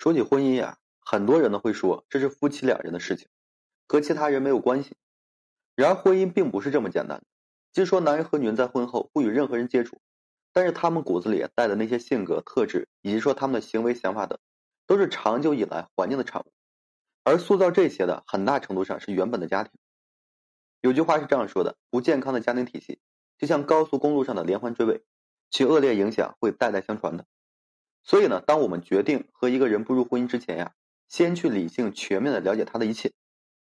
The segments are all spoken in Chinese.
说起婚姻呀，很多人呢会说这是夫妻两人的事情，和其他人没有关系。然而婚姻并不是这么简单的。即说男人和女人在婚后不与任何人接触，但是他们骨子里带的那些性格特质，以及说他们的行为想法等，都是长久以来环境的产物。而塑造这些的很大程度上是原本的家庭。有句话是这样说的：不健康的家庭体系，就像高速公路上的连环追尾，其恶劣影响会代代相传的。所以呢，当我们决定和一个人步入婚姻之前呀，先去理性全面的了解他的一切，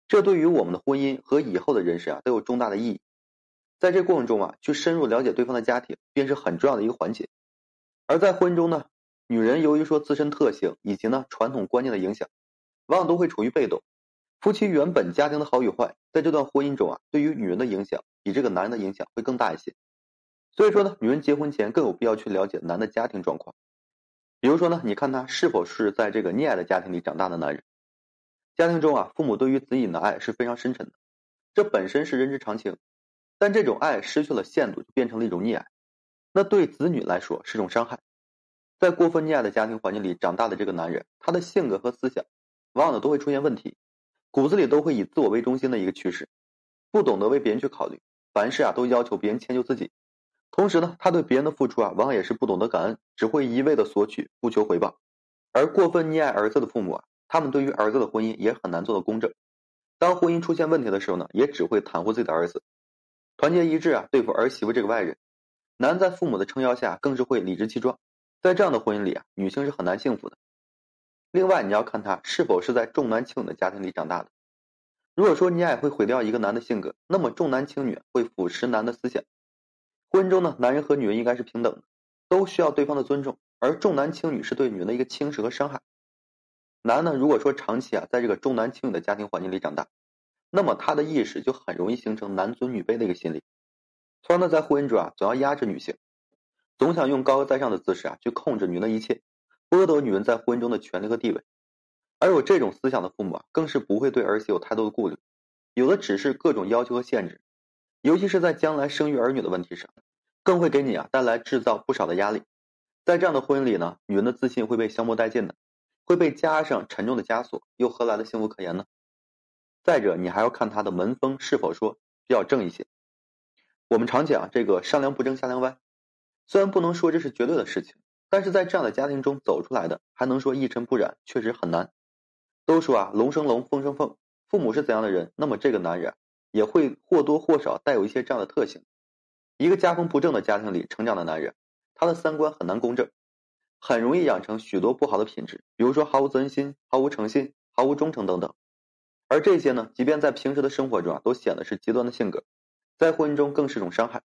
这对于我们的婚姻和以后的人生啊都有重大的意义。在这过程中啊，去深入了解对方的家庭，便是很重要的一个环节。而在婚姻中呢，女人由于说自身特性以及呢传统观念的影响，往往都会处于被动。夫妻原本家庭的好与坏，在这段婚姻中啊，对于女人的影响比这个男人的影响会更大一些。所以说呢，女人结婚前更有必要去了解男的家庭状况。比如说呢，你看他是否是在这个溺爱的家庭里长大的男人？家庭中啊，父母对于子女的爱是非常深沉的，这本身是人之常情。但这种爱失去了限度，就变成了一种溺爱，那对子女来说是种伤害。在过分溺爱的家庭环境里长大的这个男人，他的性格和思想，往往呢都会出现问题，骨子里都会以自我为中心的一个趋势，不懂得为别人去考虑，凡事啊都要求别人迁就自己。同时呢，他对别人的付出啊，往往也是不懂得感恩，只会一味的索取，不求回报。而过分溺爱儿子的父母啊，他们对于儿子的婚姻也很难做到公正。当婚姻出现问题的时候呢，也只会袒护自己的儿子，团结一致啊，对付儿媳妇这个外人。男在父母的撑腰下，更是会理直气壮。在这样的婚姻里啊，女性是很难幸福的。另外，你要看他是否是在重男轻女的家庭里长大的。如果说溺爱会毁掉一个男的性格，那么重男轻女会腐蚀男的思想。婚姻中呢，男人和女人应该是平等的，都需要对方的尊重。而重男轻女是对女人的一个轻视和伤害。男呢，如果说长期啊在这个重男轻女的家庭环境里长大，那么他的意识就很容易形成男尊女卑的一个心理，从而呢在婚姻中啊总要压制女性，总想用高高在上的姿势啊去控制女人的一切，剥夺女人在婚姻中的权利和地位。而有这种思想的父母啊，更是不会对儿媳有太多的顾虑，有的只是各种要求和限制。尤其是在将来生育儿女的问题上，更会给你啊带来制造不少的压力。在这样的婚姻里呢，女人的自信会被消磨殆尽的，会被加上沉重的枷锁，又何来的幸福可言呢？再者，你还要看他的门风是否说比较正一些。我们常讲这个上梁不正下梁歪，虽然不能说这是绝对的事情，但是在这样的家庭中走出来的，还能说一尘不染，确实很难。都说啊，龙生龙，凤生凤，父母是怎样的人，那么这个男人。也会或多或少带有一些这样的特性。一个家风不正的家庭里成长的男人，他的三观很难公正，很容易养成许多不好的品质，比如说毫无责任心、毫无诚信、毫无忠诚等等。而这些呢，即便在平时的生活中啊，都显得是极端的性格，在婚姻中更是种伤害。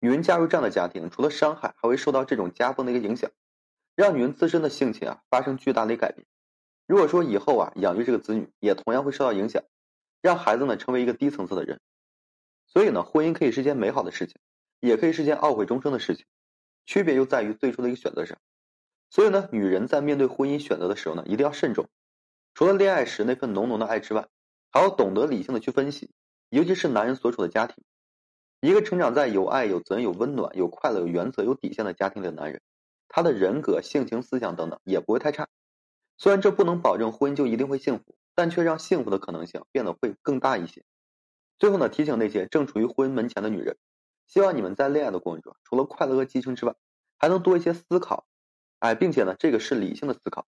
女人加入这样的家庭，除了伤害，还会受到这种家风的一个影响，让女人自身的性情啊发生巨大的改变。如果说以后啊养育这个子女，也同样会受到影响。让孩子呢成为一个低层次的人，所以呢，婚姻可以是件美好的事情，也可以是件懊悔终生的事情，区别就在于最初的一个选择上。所以呢，女人在面对婚姻选择的时候呢，一定要慎重。除了恋爱时那份浓浓的爱之外，还要懂得理性的去分析，尤其是男人所处的家庭。一个成长在有爱、有责任、有温暖、有快乐、有原则、有底线的家庭里的男人，他的人格、性情、思想等等也不会太差。虽然这不能保证婚姻就一定会幸福。但却让幸福的可能性变得会更大一些。最后呢，提醒那些正处于婚姻门前的女人，希望你们在恋爱的过程中，除了快乐和激情之外，还能多一些思考，哎，并且呢，这个是理性的思考，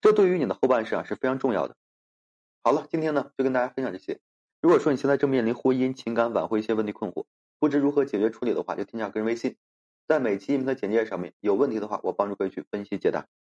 这对于你的后半生啊是非常重要的。好了，今天呢就跟大家分享这些。如果说你现在正面临婚姻、情感挽回一些问题困惑，不知如何解决处理的话，就添加个人微信，在每期音频的简介上面，有问题的话，我帮助各位去分析解答。